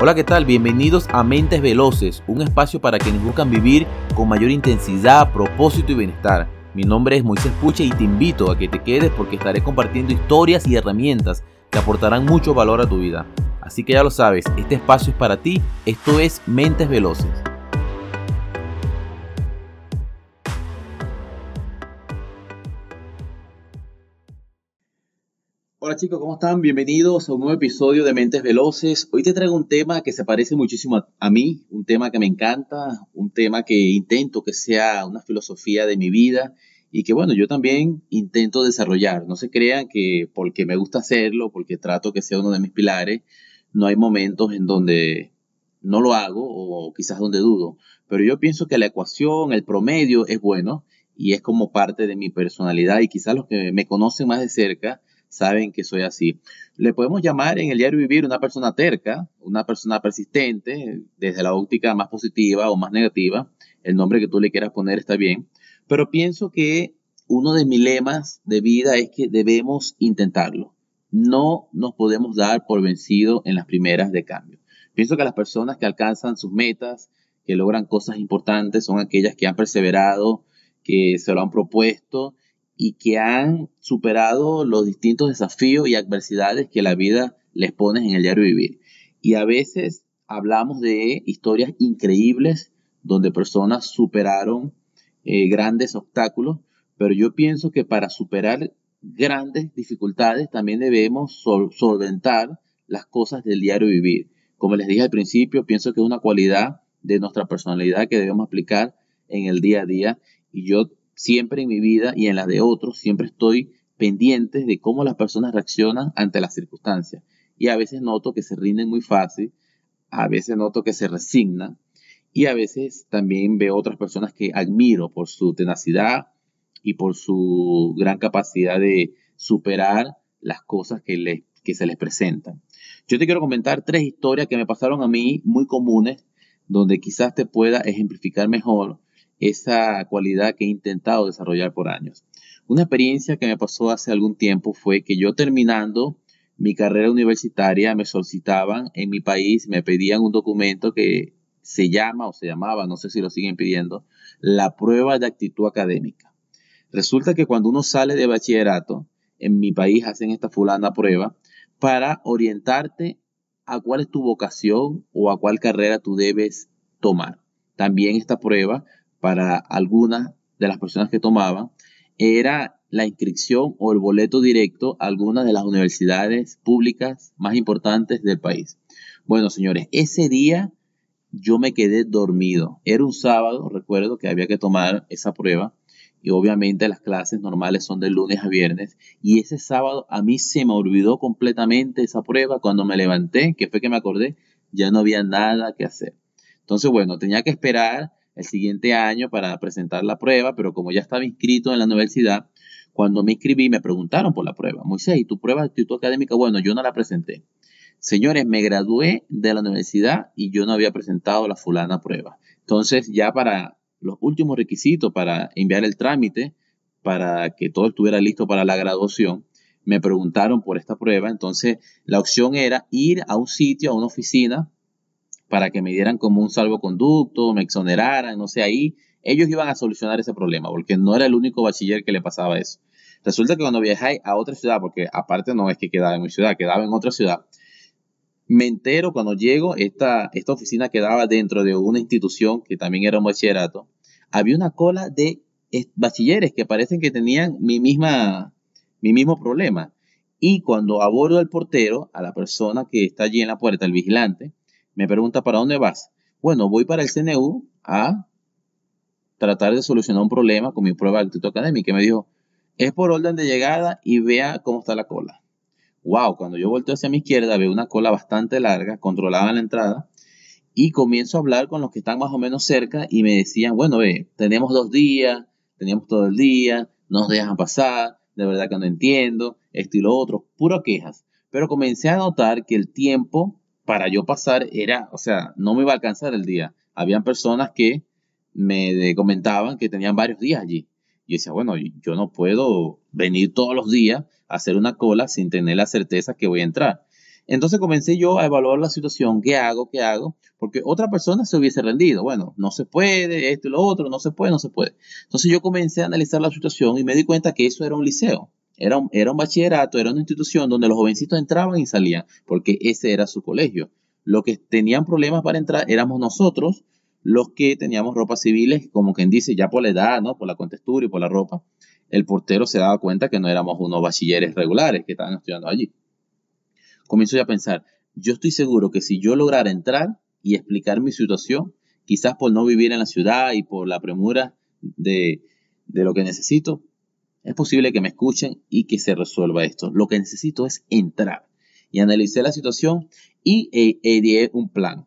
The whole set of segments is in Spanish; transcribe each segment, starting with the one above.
Hola, ¿qué tal? Bienvenidos a Mentes Veloces, un espacio para quienes buscan vivir con mayor intensidad, propósito y bienestar. Mi nombre es Moisés Puche y te invito a que te quedes porque estaré compartiendo historias y herramientas que aportarán mucho valor a tu vida. Así que ya lo sabes, este espacio es para ti, esto es Mentes Veloces. Hola chicos, ¿cómo están? Bienvenidos a un nuevo episodio de Mentes Veloces. Hoy te traigo un tema que se parece muchísimo a, mí, un tema que me encanta, un tema que intento que sea una filosofía de mi vida y que bueno, yo también intento desarrollar. No se crean que porque me gusta hacerlo, porque trato que sea uno de mis pilares, no hay momentos en donde no lo hago o quizás donde dudo. Pero yo pienso que la ecuación, el promedio es bueno y es como parte de mi personalidad y quizás los que me conocen más de cerca saben que soy así. Le podemos llamar en el diario vivir una persona terca, una persona persistente, desde la óptica más positiva o más negativa. El nombre que tú le quieras poner está bien. Pero pienso que uno de mis lemas de vida es que debemos intentarlo. No nos podemos dar por vencido en las primeras de cambio. Pienso que las personas que alcanzan sus metas, que logran cosas importantes, son aquellas que han perseverado, que se lo han propuesto y que han superado los distintos desafíos y adversidades que la vida les pone en el diario vivir. Y a veces hablamos de historias increíbles donde personas superaron eh, grandes obstáculos, pero yo pienso que para superar grandes dificultades también debemos solventar las cosas del diario vivir. Como les dije al principio, pienso que es una cualidad de nuestra personalidad que debemos aplicar en el día a día. Y yo siempre en mi vida y en la de otros, siempre estoy pendiente de cómo las personas reaccionan ante las circunstancias. Y a veces noto que se rinden muy fácil, a veces noto que se resignan y a veces también veo otras personas que admiro por su tenacidad y por su gran capacidad de superar las cosas que, que se les presentan. Yo te quiero comentar tres historias que me pasaron a mí muy comunes, donde quizás te pueda ejemplificar mejor esa cualidad que he intentado desarrollar por años. Una experiencia que me pasó hace algún tiempo fue que yo terminando mi carrera universitaria me solicitaban en mi país, me pedían un documento que se llama o se llamaba, no sé si lo siguen pidiendo, la prueba de actitud académica. Resulta que cuando uno sale de bachillerato, en mi país hacen esta fulana prueba para orientarte a cuál es tu vocación o a cuál carrera tú debes tomar. También esta prueba para algunas de las personas que tomaban era la inscripción o el boleto directo a algunas de las universidades públicas más importantes del país. Bueno, señores, ese día yo me quedé dormido. Era un sábado, recuerdo que había que tomar esa prueba y obviamente las clases normales son de lunes a viernes y ese sábado a mí se me olvidó completamente esa prueba cuando me levanté, que fue que me acordé, ya no había nada que hacer. Entonces, bueno, tenía que esperar el siguiente año para presentar la prueba, pero como ya estaba inscrito en la universidad, cuando me inscribí me preguntaron por la prueba. Moisés, ¿y tu prueba de actitud académica? Bueno, yo no la presenté. Señores, me gradué de la universidad y yo no había presentado la fulana prueba. Entonces, ya para los últimos requisitos para enviar el trámite, para que todo estuviera listo para la graduación, me preguntaron por esta prueba. Entonces, la opción era ir a un sitio, a una oficina, para que me dieran como un salvoconducto, me exoneraran, no sé, ahí ellos iban a solucionar ese problema, porque no era el único bachiller que le pasaba eso. Resulta que cuando viajé a otra ciudad, porque aparte no es que quedaba en mi ciudad, quedaba en otra ciudad, me entero cuando llego, esta, esta oficina quedaba dentro de una institución que también era un bachillerato, había una cola de bachilleres que parecen que tenían mi, misma, mi mismo problema. Y cuando abordo al portero, a la persona que está allí en la puerta, el vigilante, me pregunta, ¿para dónde vas? Bueno, voy para el CNU a tratar de solucionar un problema con mi prueba de actitud académica. Y me dijo, es por orden de llegada y vea cómo está la cola. Wow, cuando yo volteo hacia mi izquierda veo una cola bastante larga, controlada en la entrada, y comienzo a hablar con los que están más o menos cerca y me decían, bueno, ve, tenemos dos días, tenemos todo el día, nos dejan pasar, de verdad que no entiendo, esto y lo otro, puro quejas. Pero comencé a notar que el tiempo para yo pasar era, o sea, no me iba a alcanzar el día. Habían personas que me comentaban que tenían varios días allí. Y decía, bueno, yo no puedo venir todos los días a hacer una cola sin tener la certeza que voy a entrar. Entonces comencé yo a evaluar la situación, ¿qué hago? ¿Qué hago? Porque otra persona se hubiese rendido. Bueno, no se puede, esto y lo otro, no se puede, no se puede. Entonces yo comencé a analizar la situación y me di cuenta que eso era un liceo. Era un, era un bachillerato, era una institución donde los jovencitos entraban y salían, porque ese era su colegio. Los que tenían problemas para entrar éramos nosotros, los que teníamos ropas civiles, como quien dice, ya por la edad, ¿no? Por la contextura y por la ropa, el portero se daba cuenta que no éramos unos bachilleres regulares que estaban estudiando allí. Comienzo ya a pensar, yo estoy seguro que si yo lograra entrar y explicar mi situación, quizás por no vivir en la ciudad y por la premura de, lo que necesito, es posible que me escuchen y que se resuelva esto. Lo que necesito es entrar. Y analicé la situación y ideé un plan.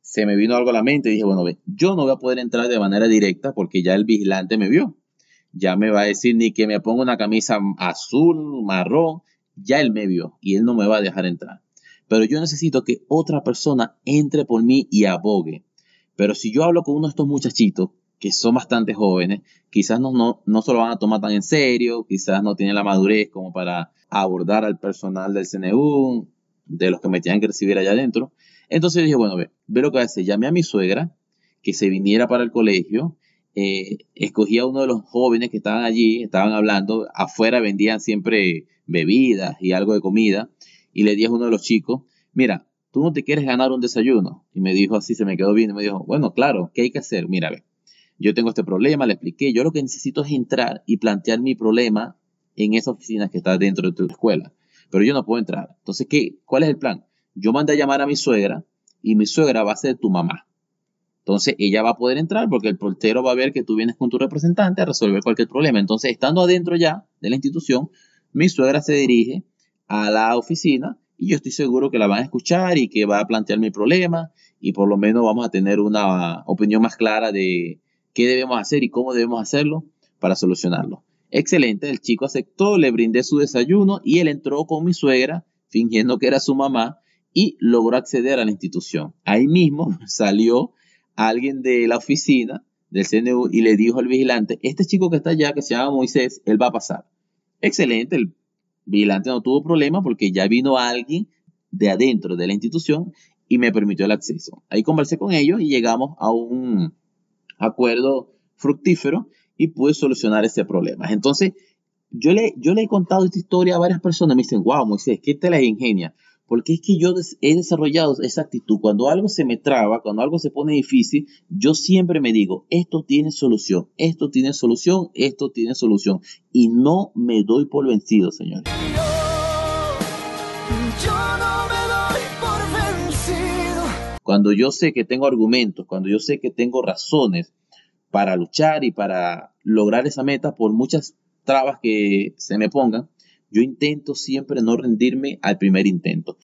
Se me vino algo a la mente y dije, bueno, ve, yo no voy a poder entrar de manera directa porque ya el vigilante me vio ya me va a decir ni que me ponga una camisa azul, marrón, ya él me vio y él no me va a dejar entrar. Pero yo necesito que otra persona entre por mí y abogue. Pero si yo hablo con uno de estos muchachitos, que son bastante jóvenes, quizás no, no, no se lo van a tomar tan en serio, quizás no tienen la madurez como para abordar al personal del CNU, de los que me tienen que recibir allá adentro. Entonces dije, bueno, ve, ve lo que hace, llamé a mi suegra, que se viniera para el colegio, eh, escogí a uno de los jóvenes que estaban allí, estaban hablando, afuera vendían siempre bebidas y algo de comida, y le dije a uno de los chicos, mira, tú no te quieres ganar un desayuno. Y me dijo así, se me quedó bien, y me dijo, bueno, claro, ¿qué hay que hacer? Mira, ve, yo tengo este problema, le expliqué, yo lo que necesito es entrar y plantear mi problema en esa oficina que está dentro de tu escuela, pero yo no puedo entrar. Entonces, ¿qué? ¿cuál es el plan? Yo mandé a llamar a mi suegra y mi suegra va a ser tu mamá. Entonces ella va a poder entrar porque el portero va a ver que tú vienes con tu representante a resolver cualquier problema. Entonces, estando adentro ya de la institución, mi suegra se dirige a la oficina y yo estoy seguro que la van a escuchar y que va a plantear mi problema y por lo menos vamos a tener una opinión más clara de qué debemos hacer y cómo debemos hacerlo para solucionarlo. Excelente, el chico aceptó, le brindé su desayuno y él entró con mi suegra fingiendo que era su mamá y logró acceder a la institución. Ahí mismo salió alguien de la oficina del CNU y le dijo al vigilante, este chico que está allá, que se llama Moisés, él va a pasar. Excelente, el vigilante no tuvo problema porque ya vino alguien de adentro de la institución y me permitió el acceso. Ahí conversé con ellos y llegamos a un acuerdo fructífero y pude solucionar ese problema. Entonces, yo le, yo le he contado esta historia a varias personas, me dicen, wow, Moisés, ¿qué te la ingenia? Porque es que yo he desarrollado esa actitud. Cuando algo se me traba, cuando algo se pone difícil, yo siempre me digo, esto tiene solución, esto tiene solución, esto tiene solución. Y no me doy por vencido, señores. Cuando yo sé que tengo argumentos, cuando yo sé que tengo razones para luchar y para lograr esa meta por muchas trabas que se me pongan, yo intento siempre no rendirme al primer intento.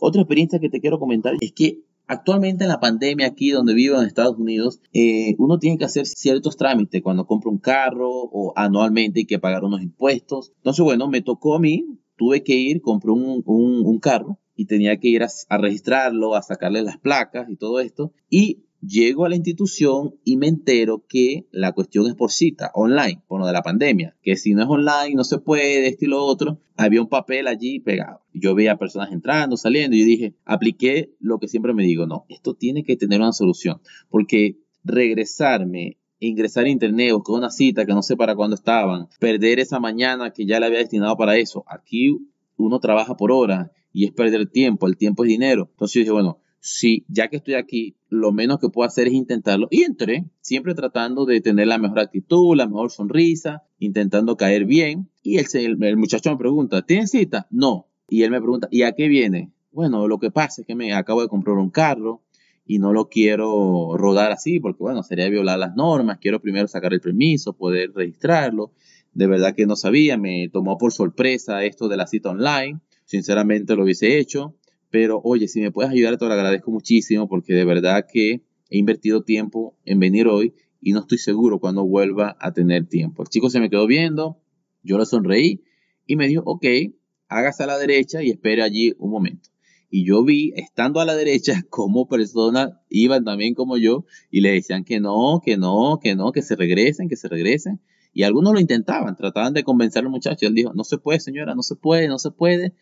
Otra experiencia que te quiero comentar es que actualmente en la pandemia aquí donde vivo en Estados Unidos, eh, uno tiene que hacer ciertos trámites cuando compra un carro o anualmente hay que pagar unos impuestos. Entonces, bueno, me tocó a mí, tuve que ir, compré un, un, carro y tenía que ir a, registrarlo, a sacarle las placas y todo esto. Y Llego a la institución y me entero que la cuestión es por cita, online, por lo de la pandemia, que si no es online no se puede, esto y lo otro. Había un papel allí pegado. Yo veía personas entrando, saliendo y dije, apliqué lo que siempre me digo, no, esto tiene que tener una solución, porque regresarme ingresar a internet, buscar una cita que no sé para cuándo estaban, perder esa mañana que ya le había destinado para eso. Aquí uno trabaja por hora y es perder tiempo, el tiempo es dinero. Entonces yo dije, bueno, si ya que estoy aquí, lo menos que puedo hacer es intentarlo. Y entré, siempre tratando de tener la mejor actitud, la mejor sonrisa, intentando caer bien. Y el, el, muchacho me pregunta, ¿tienes cita? No. Y él me pregunta, ¿y a qué viene? Bueno, lo que pasa es que me acabo de comprar un carro y no lo quiero rodar así porque, bueno, sería violar las normas. Quiero primero sacar el permiso, poder registrarlo. De verdad que no sabía, me tomó por sorpresa esto de la cita online. Sinceramente lo hubiese hecho pero oye, si me puedes ayudar, te lo agradezco muchísimo porque de verdad que he invertido tiempo en venir hoy y no estoy seguro cuando vuelva a tener tiempo. El chico se me quedó viendo, yo le sonreí y me dijo, ok, hágase a la derecha y espere allí un momento. Y yo vi, estando a la derecha, como personas iban también como yo y le decían que no, que no, que no, que se regresen, que se regresen. Y algunos lo intentaban, trataban de convencer al muchacho. Él dijo, no se puede, señora, no se puede, no se puede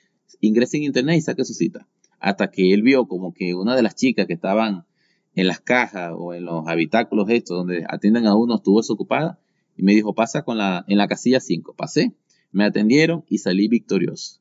ingrese en internet y saque su cita. Hasta que él vio como que una de las chicas que estaban en las cajas o en los habitáculos estos donde atienden a uno estuvo desocupada y me dijo, pasa con la, en la casilla 5. Pasé, me atendieron y salí victorioso.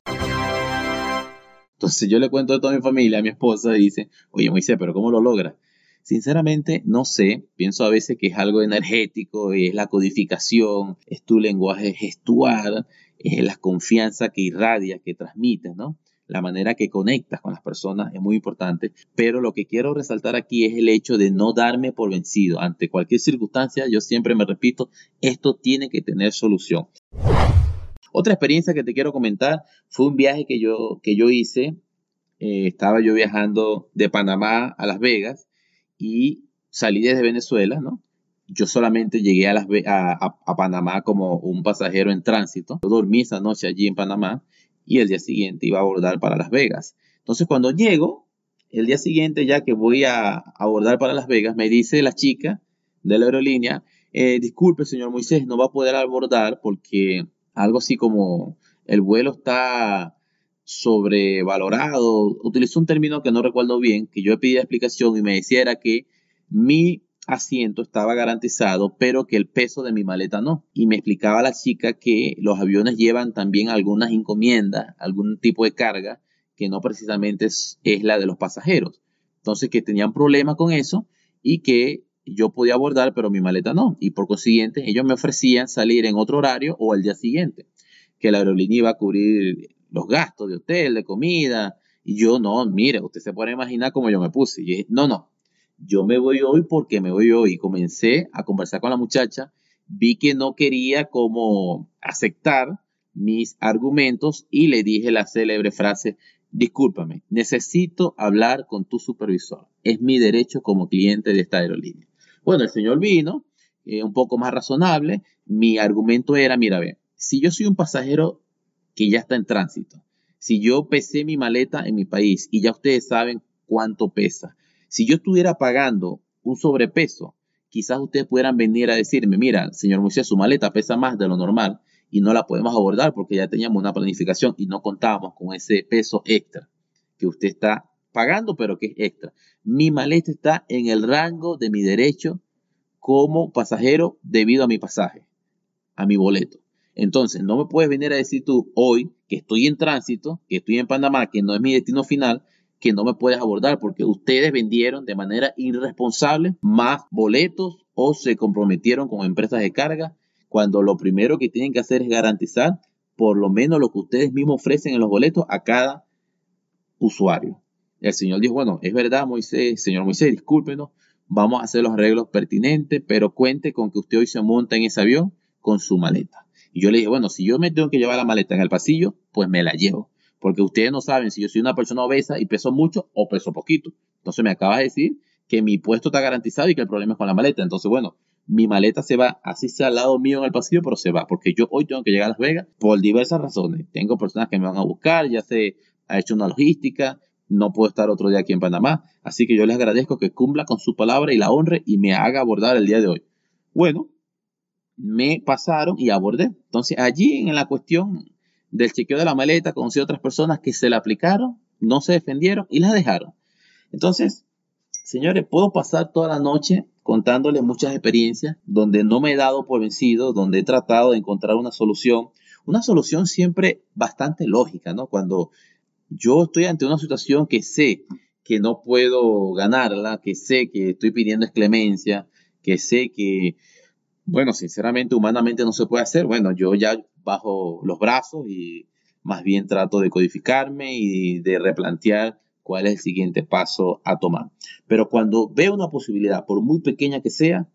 Entonces yo le cuento a toda mi familia, a mi esposa, y dice, oye Moisés, pero ¿cómo lo logra? Sinceramente, no sé. Pienso a veces que es algo energético, es la codificación, es tu lenguaje gestual, es la confianza que irradias, que transmites, ¿no? La manera que conectas con las personas es muy importante. Pero lo que quiero resaltar aquí es el hecho de no darme por vencido. Ante cualquier circunstancia, yo siempre me repito, esto tiene que tener solución. Otra experiencia que te quiero comentar fue un viaje que yo, que yo hice. Eh, estaba yo viajando de Panamá a Las Vegas y salí desde Venezuela, ¿no? Yo solamente llegué a, Las a, Panamá como un pasajero en tránsito. Yo dormí esa noche allí en Panamá y el día siguiente iba a abordar para Las Vegas. Entonces cuando llego, el día siguiente ya que voy a abordar para Las Vegas, me dice la chica de la aerolínea, eh, disculpe señor Moisés, no va a poder abordar porque algo así como el vuelo está sobrevalorado. Utilizó un término que no recuerdo bien, que yo pedí explicación y me decía que mi asiento estaba garantizado, pero que el peso de mi maleta no. Y me explicaba la chica que los aviones llevan también algunas encomiendas, algún tipo de carga, que no precisamente es, es la de los pasajeros. Entonces que tenían problemas con eso y que yo podía abordar, pero mi maleta no. Y por consiguiente, ellos me ofrecían salir en otro horario o el día siguiente, que la aerolínea iba a cubrir los gastos de hotel, de comida. Y yo, no, mire, usted se puede imaginar cómo yo me puse. Y dije, no, no, yo me voy hoy porque me voy hoy. Y comencé a conversar con la muchacha. Vi que no quería como aceptar mis argumentos y le dije la célebre frase, discúlpame, necesito hablar con tu supervisor. Es mi derecho como cliente de esta aerolínea. Bueno, el señor vino, eh, un poco más razonable. Mi argumento era, mira, ve, si yo soy un pasajero que ya está en tránsito, si yo pesé mi maleta en mi país y ya ustedes saben cuánto pesa, si yo estuviera pagando un sobrepeso, quizás ustedes pudieran venir a decirme, mira, señor Moisés, su maleta pesa más de lo normal y no la podemos abordar porque ya teníamos una planificación y no contábamos con ese peso extra que usted está pagando, pero que es extra. Mi maleta está en el rango de mi derecho como pasajero debido a mi pasaje, a mi boleto. Entonces, no me puedes venir a decir tú hoy que estoy en tránsito, que estoy en Panamá, que no es mi destino final, que no me puedes abordar porque ustedes vendieron de manera irresponsable más boletos o se comprometieron con empresas de carga cuando lo primero que tienen que hacer es garantizar por lo menos lo que ustedes mismos ofrecen en los boletos a cada usuario. El Señor dijo, bueno, es verdad, Moisés, Señor Moisés, discúlpenos, vamos a hacer los arreglos pertinentes, pero cuente con que usted hoy se monta en ese avión con su maleta. Y yo le dije, bueno, si yo me tengo que llevar la maleta en el pasillo, pues me la llevo. Porque ustedes no saben si yo soy una persona obesa y peso mucho o peso poquito. Entonces me acabas de decir que mi puesto está garantizado y que el problema es con la maleta. Entonces, bueno, mi maleta se va, así sea al lado mío en el pasillo, pero se va, porque yo hoy tengo que llegar a Las Vegas por diversas razones. Tengo personas que me van a buscar, ya se ha hecho una logística, no puedo estar otro día aquí en Panamá. Así que yo les agradezco que cumpla con su palabra y la honre y me haga abordar el día de hoy. Bueno, me pasaron y abordé. Entonces allí en la cuestión del chequeo de la maleta conocí a otras personas que se la aplicaron, no se defendieron y la dejaron. Entonces, señores, puedo pasar toda la noche contándoles muchas experiencias donde no me he dado por vencido, donde he tratado de encontrar una solución, una solución siempre bastante lógica, ¿no? Cuando yo estoy ante una situación que sé que no puedo ganarla, que sé que estoy pidiendo clemencia, que sé que, bueno, sinceramente, humanamente no se puede hacer, bueno, yo ya bajo los brazos y más bien trato de codificarme y de replantear cuál es el siguiente paso a tomar. Pero cuando veo una posibilidad, por muy pequeña que sea,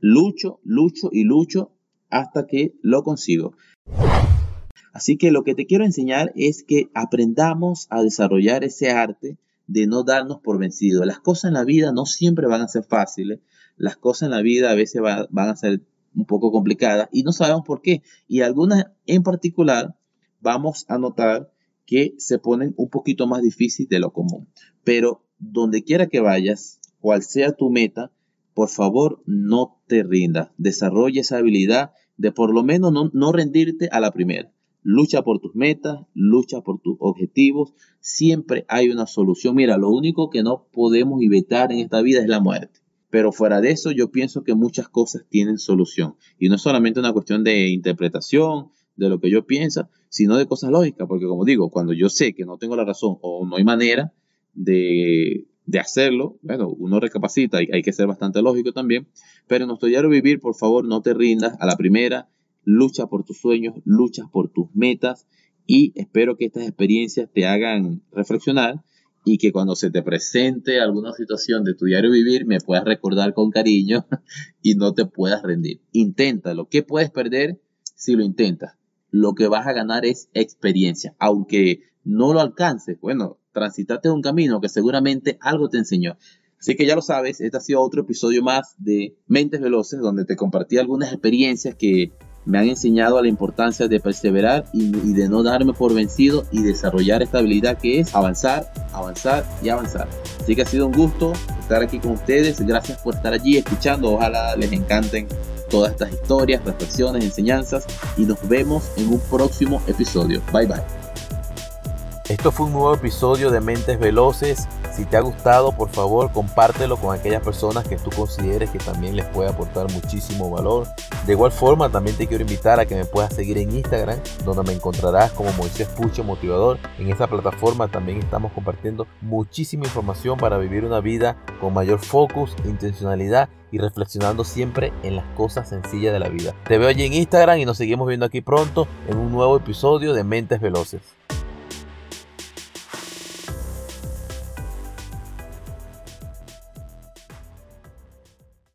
lucho, lucho y lucho hasta que lo consigo. Así que lo que te quiero enseñar es que aprendamos a desarrollar ese arte de no darnos por vencido. Las cosas en la vida no siempre van a ser fáciles, las cosas en la vida a veces van a ser un poco complicadas y no sabemos por qué. Y algunas en particular vamos a notar que se ponen un poquito más difíciles de lo común. Pero donde quiera que vayas, cual sea tu meta, por favor no te rindas. Desarrolla esa habilidad de por lo menos no, no rendirte a la primera lucha por tus metas, lucha por tus objetivos, siempre hay una solución. Mira, lo único que no podemos evitar en esta vida es la muerte. Pero fuera de eso, yo pienso que muchas cosas tienen solución. Y no es solamente una cuestión de interpretación, de lo que yo pienso, sino de cosas lógicas. Porque como digo, cuando yo sé que no tengo la razón o no hay manera de, hacerlo, bueno, uno recapacita y hay que ser bastante lógico también. Pero en nuestro diario vivir, por favor, no te rindas a la primera. Lucha por tus sueños, lucha por tus metas y espero que estas experiencias te hagan reflexionar y que cuando se te presente alguna situación de tu diario vivir me puedas recordar con cariño y no te puedas rendir. Inténtalo. ¿Qué puedes perder si lo intentas? Lo que vas a ganar es experiencia. Aunque no lo alcances, bueno, transitate un camino que seguramente algo te enseñó. Así que ya lo sabes, este ha sido otro episodio más de Mentes Veloces, donde te compartí algunas experiencias que me han enseñado a la importancia de perseverar y, de no darme por vencido y desarrollar esta habilidad que es avanzar, avanzar y avanzar. Así que ha sido un gusto estar aquí con ustedes. Gracias por estar allí escuchando. Ojalá les encanten todas estas historias, reflexiones, enseñanzas y nos vemos en un próximo episodio. Bye bye. Esto fue un nuevo episodio de Mentes Veloces. Si te ha gustado, por favor, compártelo con aquellas personas que tú consideres que también les puede aportar muchísimo valor. De igual forma, también te quiero invitar a que me puedas seguir en Instagram, donde me encontrarás como Moisés Pucho Motivador. En esta plataforma también estamos compartiendo muchísima información para vivir una vida con mayor focus, intencionalidad y reflexionando siempre en las cosas sencillas de la vida. Te veo allí en Instagram y nos seguimos viendo aquí pronto en un nuevo episodio de Mentes Veloces.